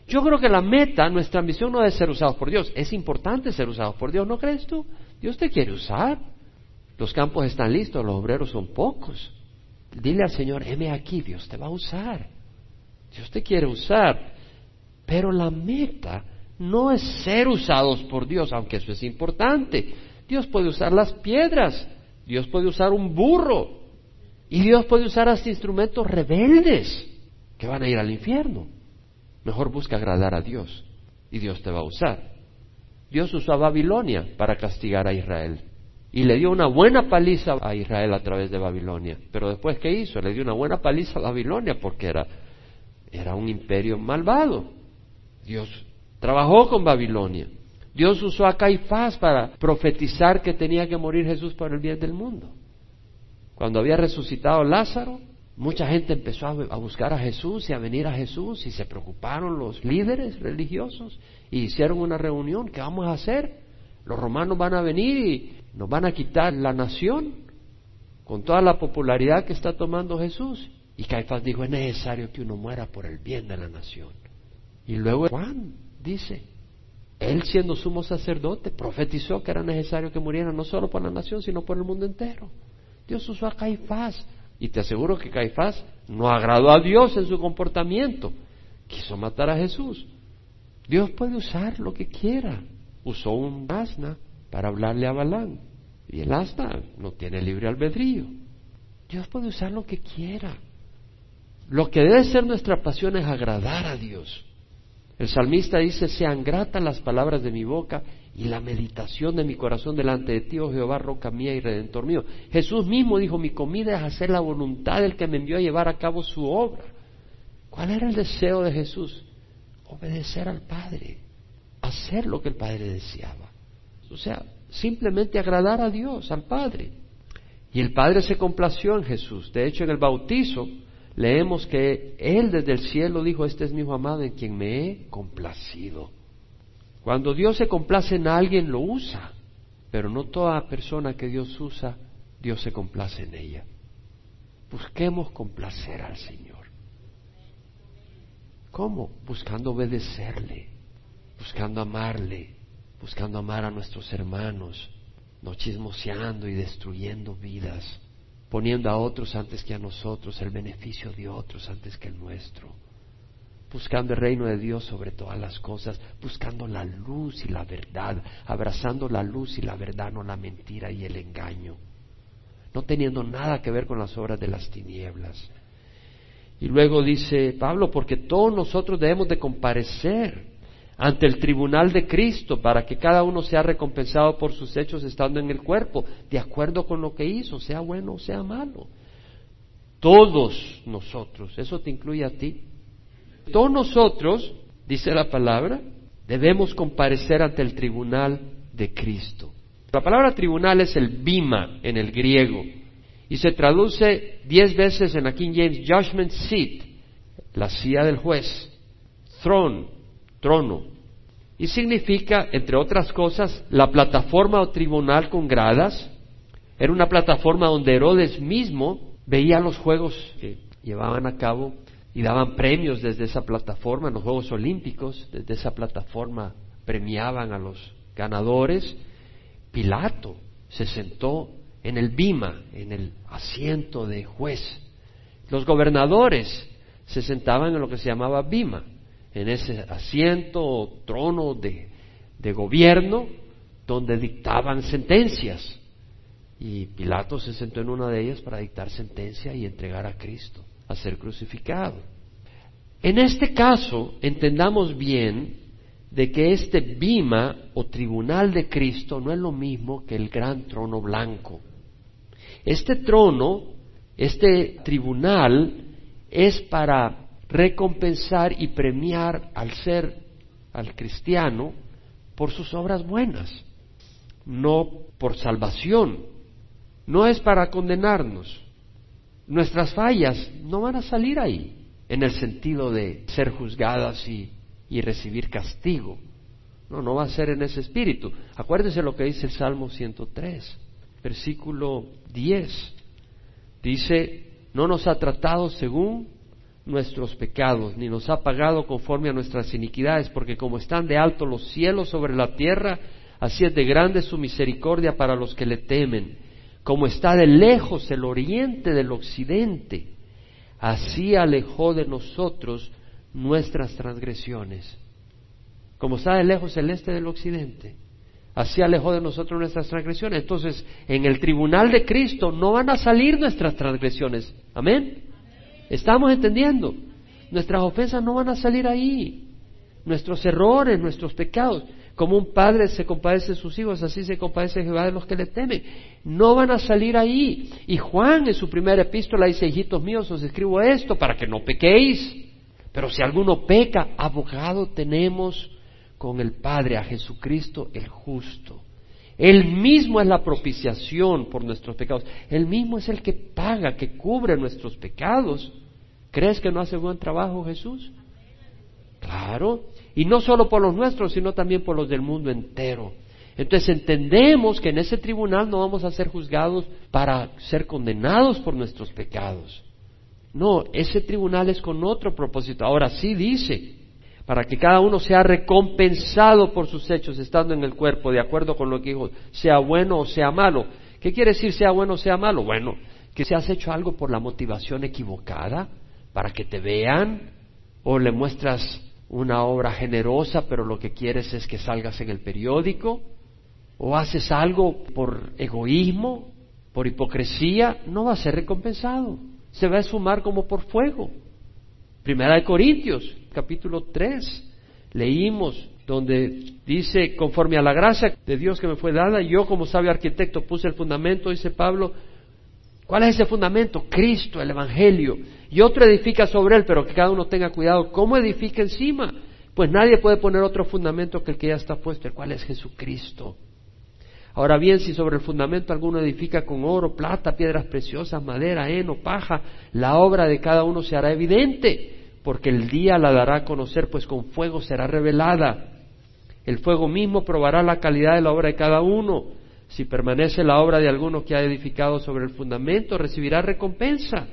Yo creo que la meta, nuestra ambición no es ser usados por Dios. Es importante ser usados por Dios, ¿no crees tú? Dios te quiere usar. Los campos están listos, los obreros son pocos. Dile al Señor, heme aquí, Dios te va a usar. Dios te quiere usar. Pero la meta no es ser usados por Dios, aunque eso es importante. Dios puede usar las piedras, Dios puede usar un burro, y Dios puede usar hasta instrumentos rebeldes que van a ir al infierno. Mejor busca agradar a Dios y Dios te va a usar. Dios usó a Babilonia para castigar a Israel y le dio una buena paliza a Israel a través de Babilonia. Pero después, ¿qué hizo? Le dio una buena paliza a Babilonia porque era, era un imperio malvado. Dios trabajó con Babilonia. Dios usó a Caifás para profetizar que tenía que morir Jesús por el bien del mundo. Cuando había resucitado Lázaro, Mucha gente empezó a, buscar a Jesús y a venir a Jesús y se preocuparon los líderes religiosos y hicieron una reunión. ¿Qué vamos a hacer? Los romanos van a venir y nos van a quitar la nación con toda la popularidad que está tomando Jesús. Y Caifás dijo, es necesario que uno muera por el bien de la nación. Y luego Juan dice, él siendo sumo sacerdote, profetizó que era necesario que muriera no solo por la nación, sino por el mundo entero. Dios usó a Caifás y te aseguro que Caifás no agradó a Dios en su comportamiento. Quiso matar a Jesús. Dios puede usar lo que quiera. Usó un asna para hablarle a Balán. Y el asna no tiene libre albedrío. Dios puede usar lo que quiera. Lo que debe ser nuestra pasión es agradar a Dios. El salmista dice, sean gratas las palabras de mi boca y la meditación de mi corazón delante de ti, oh Jehová, roca mía y redentor mío. Jesús mismo dijo, mi comida es hacer la voluntad del que me envió a llevar a cabo su obra. ¿Cuál era el deseo de Jesús? Obedecer al Padre, hacer lo que el Padre deseaba. O sea, simplemente agradar a Dios, al Padre. Y el Padre se complació en Jesús. De hecho, en el bautizo leemos que Él desde el cielo dijo, este es mi hijo amado en quien me he complacido. Cuando Dios se complace en alguien, lo usa, pero no toda persona que Dios usa, Dios se complace en ella. Busquemos complacer al Señor. ¿Cómo? Buscando obedecerle, buscando amarle, buscando amar a nuestros hermanos, no chismoseando y destruyendo vidas, poniendo a otros antes que a nosotros, el beneficio de otros antes que el nuestro buscando el reino de Dios sobre todas las cosas, buscando la luz y la verdad, abrazando la luz y la verdad, no la mentira y el engaño, no teniendo nada que ver con las obras de las tinieblas. Y luego dice Pablo, porque todos nosotros debemos de comparecer ante el tribunal de Cristo para que cada uno sea recompensado por sus hechos estando en el cuerpo, de acuerdo con lo que hizo, sea bueno o sea malo. Todos nosotros, eso te incluye a ti, todos nosotros, dice la palabra, debemos comparecer ante el tribunal de Cristo. La palabra tribunal es el bima en el griego y se traduce diez veces en la King James Judgment Seat, la silla del juez, throne, trono, y significa, entre otras cosas, la plataforma o tribunal con gradas. Era una plataforma donde Herodes mismo veía los juegos que llevaban a cabo y daban premios desde esa plataforma, en los Juegos Olímpicos, desde esa plataforma premiaban a los ganadores. Pilato se sentó en el bima, en el asiento de juez. Los gobernadores se sentaban en lo que se llamaba bima, en ese asiento o trono de, de gobierno donde dictaban sentencias. Y Pilato se sentó en una de ellas para dictar sentencia y entregar a Cristo a ser crucificado. En este caso, entendamos bien de que este bima o tribunal de Cristo no es lo mismo que el gran trono blanco. Este trono, este tribunal, es para recompensar y premiar al ser, al cristiano, por sus obras buenas, no por salvación. No es para condenarnos. Nuestras fallas no van a salir ahí, en el sentido de ser juzgadas y, y recibir castigo. No, no va a ser en ese espíritu. Acuérdense lo que dice el Salmo 103, versículo 10. Dice, no nos ha tratado según nuestros pecados, ni nos ha pagado conforme a nuestras iniquidades, porque como están de alto los cielos sobre la tierra, así es de grande su misericordia para los que le temen. Como está de lejos el oriente del occidente, así alejó de nosotros nuestras transgresiones. Como está de lejos el este del occidente, así alejó de nosotros nuestras transgresiones. Entonces, en el tribunal de Cristo no van a salir nuestras transgresiones. Amén. ¿Estamos entendiendo? Nuestras ofensas no van a salir ahí. Nuestros errores, nuestros pecados. Como un padre se compadece de sus hijos, así se compadece Jehová de los que le temen. No van a salir ahí. Y Juan en su primera epístola dice, hijitos míos, os escribo esto para que no pequéis. Pero si alguno peca, abogado tenemos con el Padre, a Jesucristo el justo. Él mismo es la propiciación por nuestros pecados. Él mismo es el que paga, que cubre nuestros pecados. ¿Crees que no hace buen trabajo Jesús? Claro. Y no solo por los nuestros, sino también por los del mundo entero. Entonces entendemos que en ese tribunal no vamos a ser juzgados para ser condenados por nuestros pecados. No, ese tribunal es con otro propósito. Ahora sí dice, para que cada uno sea recompensado por sus hechos estando en el cuerpo, de acuerdo con lo que dijo, sea bueno o sea malo. ¿Qué quiere decir sea bueno o sea malo? Bueno, que si has hecho algo por la motivación equivocada, para que te vean, o le muestras una obra generosa, pero lo que quieres es que salgas en el periódico, o haces algo por egoísmo, por hipocresía, no va a ser recompensado. Se va a sumar como por fuego. Primera de Corintios, capítulo 3, leímos donde dice, conforme a la gracia de Dios que me fue dada, yo como sabio arquitecto puse el fundamento, dice Pablo, ¿cuál es ese fundamento? Cristo, el Evangelio. Y otro edifica sobre él, pero que cada uno tenga cuidado, ¿cómo edifica encima? Pues nadie puede poner otro fundamento que el que ya está puesto, el cual es Jesucristo. Ahora bien, si sobre el fundamento alguno edifica con oro, plata, piedras preciosas, madera, heno, paja, la obra de cada uno se hará evidente, porque el día la dará a conocer, pues con fuego será revelada. El fuego mismo probará la calidad de la obra de cada uno. Si permanece la obra de alguno que ha edificado sobre el fundamento, recibirá recompensa.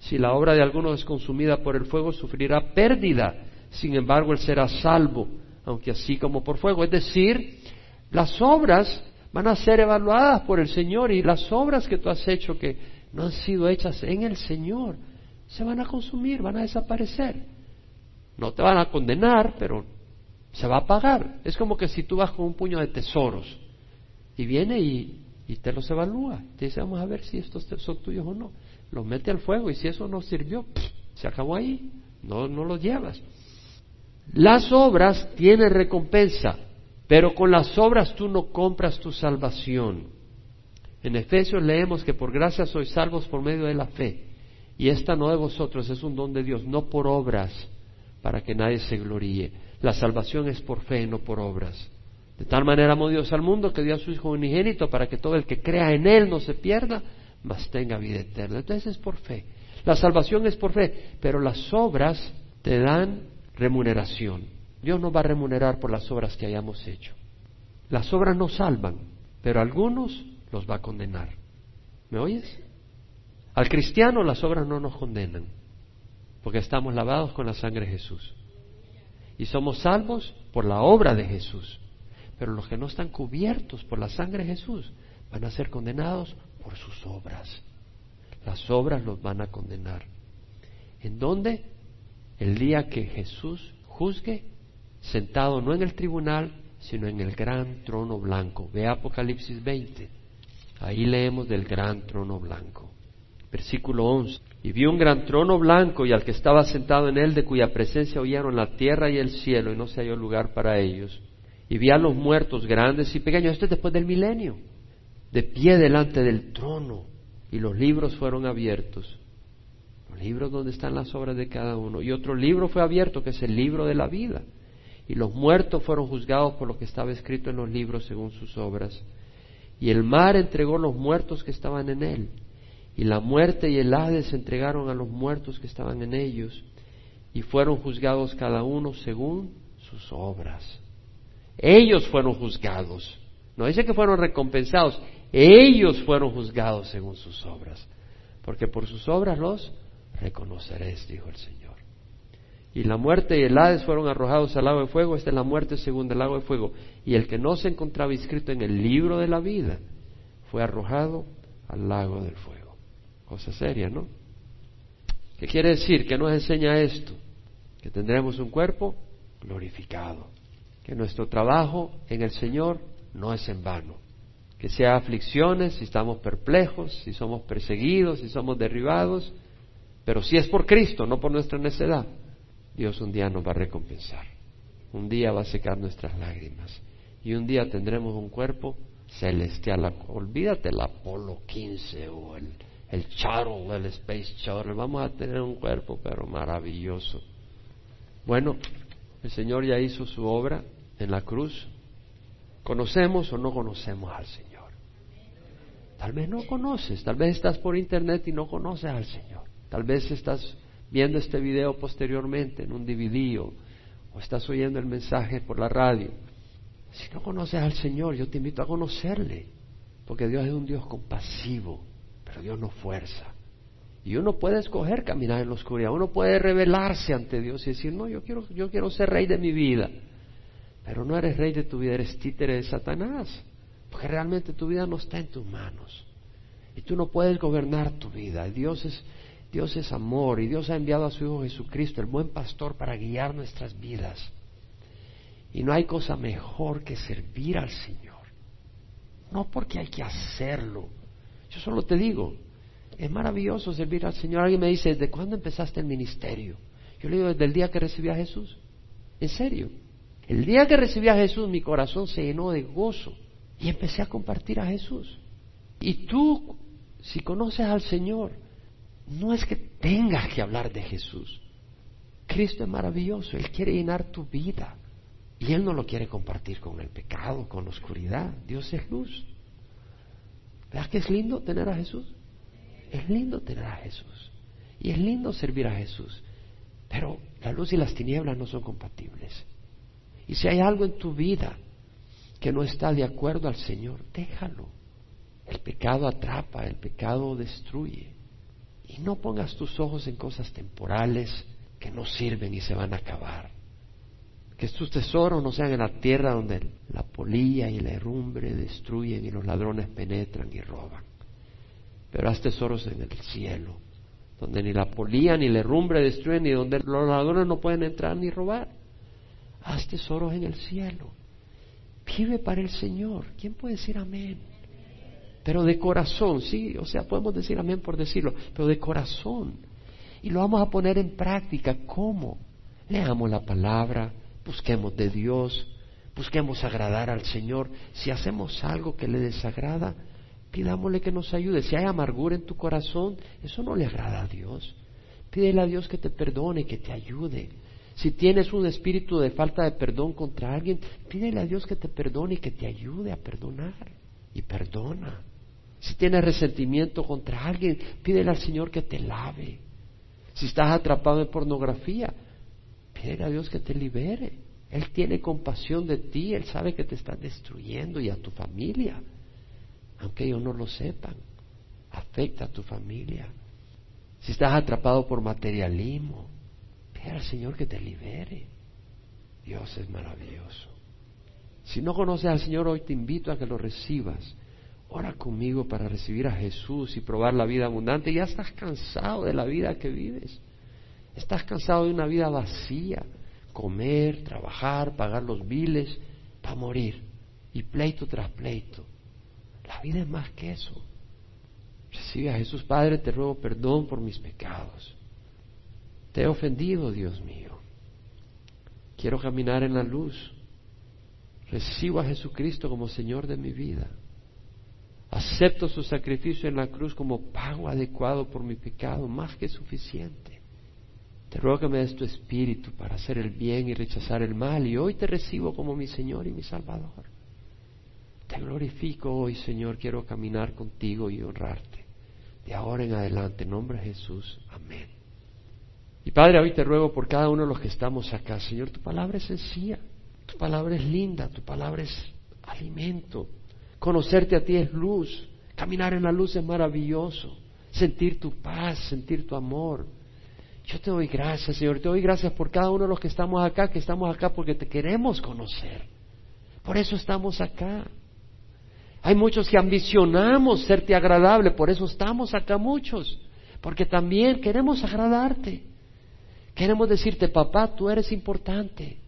Si la obra de alguno es consumida por el fuego, sufrirá pérdida. Sin embargo, él será salvo, aunque así como por fuego. Es decir, las obras van a ser evaluadas por el Señor y las obras que tú has hecho que no han sido hechas en el Señor se van a consumir, van a desaparecer. No te van a condenar, pero se va a pagar. Es como que si tú vas con un puño de tesoros y viene y, y te los evalúa, te dice, vamos a ver si estos son tuyos o no. Los mete al fuego y si eso no sirvió, se acabó ahí, no, no los llevas. Las obras tienen recompensa, pero con las obras tú no compras tu salvación. En Efesios leemos que por gracia sois salvos por medio de la fe. Y esta no de vosotros es un don de Dios, no por obras, para que nadie se gloríe. La salvación es por fe, no por obras. De tal manera amó Dios al mundo que dio a su Hijo unigénito para que todo el que crea en Él no se pierda, mas tenga vida eterna. Entonces es por fe. La salvación es por fe, pero las obras te dan remuneración. Dios no va a remunerar por las obras que hayamos hecho. Las obras no salvan, pero algunos los va a condenar. ¿Me oyes? Al cristiano las obras no nos condenan, porque estamos lavados con la sangre de Jesús. Y somos salvos por la obra de Jesús. Pero los que no están cubiertos por la sangre de Jesús van a ser condenados por sus obras. Las obras los van a condenar. ¿En dónde? El día que Jesús juzgue, sentado no en el tribunal, sino en el gran trono blanco. Ve Apocalipsis 20. Ahí leemos del gran trono blanco. Versículo 11. Y vio un gran trono blanco y al que estaba sentado en él, de cuya presencia oyeron la tierra y el cielo, y no se halló lugar para ellos. Y vi a los muertos grandes y pequeños. Esto es después del milenio. De pie delante del trono. Y los libros fueron abiertos. Los libros donde están las obras de cada uno. Y otro libro fue abierto, que es el libro de la vida. Y los muertos fueron juzgados por lo que estaba escrito en los libros según sus obras. Y el mar entregó los muertos que estaban en él y la muerte y el Hades entregaron a los muertos que estaban en ellos, y fueron juzgados cada uno según sus obras. Ellos fueron juzgados. No dice que fueron recompensados, ellos fueron juzgados según sus obras. Porque por sus obras los reconoceréis, dijo el Señor. Y la muerte y el Hades fueron arrojados al lago de fuego. Esta es la muerte según el lago de fuego. Y el que no se encontraba inscrito en el libro de la vida fue arrojado al lago del fuego. Cosa seria, ¿no? ¿Qué quiere decir? ¿Qué nos enseña esto? Que tendremos un cuerpo glorificado. Que nuestro trabajo en el Señor no es en vano. Que sea aflicciones, si estamos perplejos, si somos perseguidos, si somos derribados, pero si es por Cristo, no por nuestra necedad, Dios un día nos va a recompensar. Un día va a secar nuestras lágrimas. Y un día tendremos un cuerpo celestial. Olvídate el Apolo 15 o el el shuttle, el space shuttle. Vamos a tener un cuerpo, pero maravilloso. Bueno, el Señor ya hizo su obra en la cruz. ¿Conocemos o no conocemos al Señor? Tal vez no conoces, tal vez estás por internet y no conoces al Señor. Tal vez estás viendo este video posteriormente en un DVD o, o estás oyendo el mensaje por la radio. Si no conoces al Señor, yo te invito a conocerle, porque Dios es un Dios compasivo, pero Dios no fuerza. Y uno puede escoger caminar en la oscuridad, uno puede rebelarse ante Dios y decir, no, yo quiero, yo quiero ser rey de mi vida. Pero no eres rey de tu vida, eres títere de Satanás. Porque realmente tu vida no está en tus manos. Y tú no puedes gobernar tu vida. Dios es, Dios es amor y Dios ha enviado a su Hijo Jesucristo, el buen pastor, para guiar nuestras vidas. Y no hay cosa mejor que servir al Señor. No porque hay que hacerlo, yo solo te digo, es maravilloso servir al Señor. Alguien me dice, ¿desde cuándo empezaste el ministerio? Yo le digo, desde el día que recibí a Jesús. En serio. El día que recibí a Jesús, mi corazón se llenó de gozo y empecé a compartir a Jesús. Y tú, si conoces al Señor, no es que tengas que hablar de Jesús. Cristo es maravilloso, Él quiere llenar tu vida. Y Él no lo quiere compartir con el pecado, con la oscuridad. Dios es luz. ¿Verdad que es lindo tener a Jesús? Es lindo tener a Jesús. Y es lindo servir a Jesús. Pero la luz y las tinieblas no son compatibles. Y si hay algo en tu vida que no está de acuerdo al Señor, déjalo. El pecado atrapa, el pecado destruye. Y no pongas tus ojos en cosas temporales que no sirven y se van a acabar que tus tesoros no sean en la tierra donde la polilla y la herrumbre destruyen y los ladrones penetran y roban. Pero haz tesoros en el cielo, donde ni la polilla ni la herrumbre destruyen y donde los ladrones no pueden entrar ni robar. Haz tesoros en el cielo. Vive para el Señor. ¿Quién puede decir amén? Pero de corazón, sí, o sea, podemos decir amén por decirlo, pero de corazón. Y lo vamos a poner en práctica. ¿Cómo? Leamos la palabra, busquemos de Dios, busquemos agradar al Señor. Si hacemos algo que le desagrada, pidámosle que nos ayude. Si hay amargura en tu corazón, eso no le agrada a Dios. Pídele a Dios que te perdone, que te ayude. Si tienes un espíritu de falta de perdón contra alguien, pídele a Dios que te perdone y que te ayude a perdonar. Y perdona. Si tienes resentimiento contra alguien, pídele al Señor que te lave. Si estás atrapado en pornografía, pídele a Dios que te libere. Él tiene compasión de ti, Él sabe que te están destruyendo y a tu familia, aunque ellos no lo sepan, afecta a tu familia. Si estás atrapado por materialismo, pide al Señor que te libere. Dios es maravilloso. Si no conoces al Señor hoy, te invito a que lo recibas. Ora conmigo para recibir a Jesús y probar la vida abundante. Ya estás cansado de la vida que vives. Estás cansado de una vida vacía. Comer, trabajar, pagar los biles, para morir. Y pleito tras pleito. La vida es más que eso. Recibe a Jesús, Padre, te ruego perdón por mis pecados. Te he ofendido, Dios mío. Quiero caminar en la luz. Recibo a Jesucristo como Señor de mi vida. Acepto su sacrificio en la cruz como pago adecuado por mi pecado, más que suficiente. Te ruego que me des tu espíritu para hacer el bien y rechazar el mal, y hoy te recibo como mi Señor y mi Salvador. Te glorifico hoy, Señor, quiero caminar contigo y honrarte. De ahora en adelante, en nombre de Jesús, amén. Y Padre, hoy te ruego por cada uno de los que estamos acá, Señor, tu palabra es sencilla, tu palabra es linda, tu palabra es alimento. Conocerte a ti es luz, caminar en la luz es maravilloso, sentir tu paz, sentir tu amor. Yo te doy gracias, Señor, te doy gracias por cada uno de los que estamos acá, que estamos acá porque te queremos conocer. Por eso estamos acá. Hay muchos que ambicionamos serte agradable, por eso estamos acá muchos, porque también queremos agradarte. Queremos decirte, papá, tú eres importante.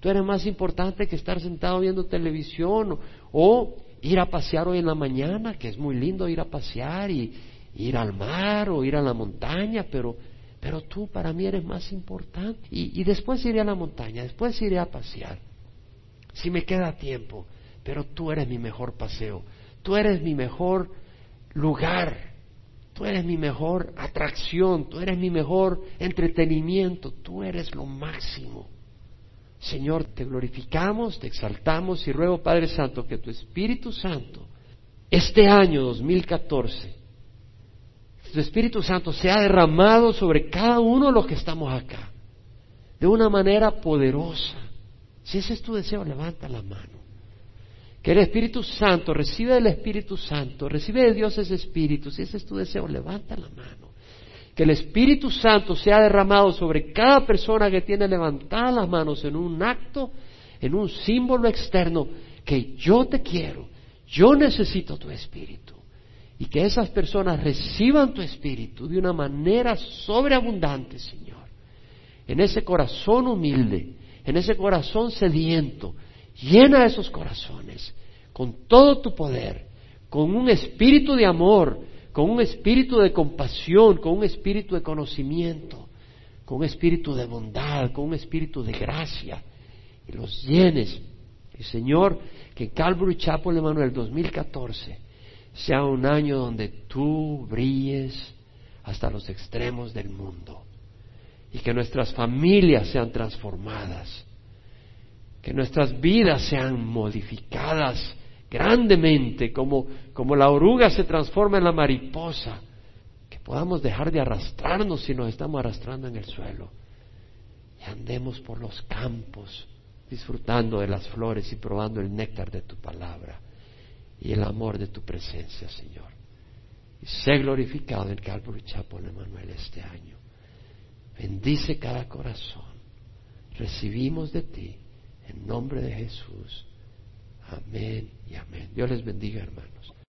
Tú eres más importante que estar sentado viendo televisión o, ir a pasear hoy en la mañana, que es muy lindo ir a pasear y ir al mar o ir a la montaña, pero, pero tú para mí eres más importante. Y, y después iré a la montaña, después iré a pasear, si me queda tiempo pero tú eres mi mejor paseo, tú eres mi mejor lugar, tú eres mi mejor atracción, tú eres mi mejor entretenimiento, tú eres lo máximo. Señor, te glorificamos, te exaltamos y ruego, Padre Santo, que tu Espíritu Santo, este año 2014, tu Espíritu Santo sea derramado sobre cada uno de los que estamos acá, de una manera poderosa. Si ese es tu deseo, levanta la mano. Que el Espíritu Santo, recibe del Espíritu Santo, recibe de Dios ese Espíritu. Si ese es tu deseo, levanta la mano. Que el Espíritu Santo sea derramado sobre cada persona que tiene levantadas las manos en un acto, en un símbolo externo, que yo te quiero, yo necesito tu Espíritu. Y que esas personas reciban tu Espíritu de una manera sobreabundante, Señor. En ese corazón humilde, en ese corazón sediento, Llena esos corazones con todo tu poder, con un espíritu de amor, con un espíritu de compasión, con un espíritu de conocimiento, con un espíritu de bondad, con un espíritu de gracia, y los llenes. Y Señor, que Calvary Chapel, hermano, el 2014 sea un año donde tú brilles hasta los extremos del mundo y que nuestras familias sean transformadas que nuestras vidas sean modificadas grandemente, como, como la oruga se transforma en la mariposa, que podamos dejar de arrastrarnos si nos estamos arrastrando en el suelo y andemos por los campos disfrutando de las flores y probando el néctar de tu palabra y el amor de tu presencia, Señor. Y sé glorificado en Calvary Chapel, Emanuel, este año. Bendice cada corazón. Recibimos de ti en nombre de Jesús. Amén y amén. Dios les bendiga, hermanos.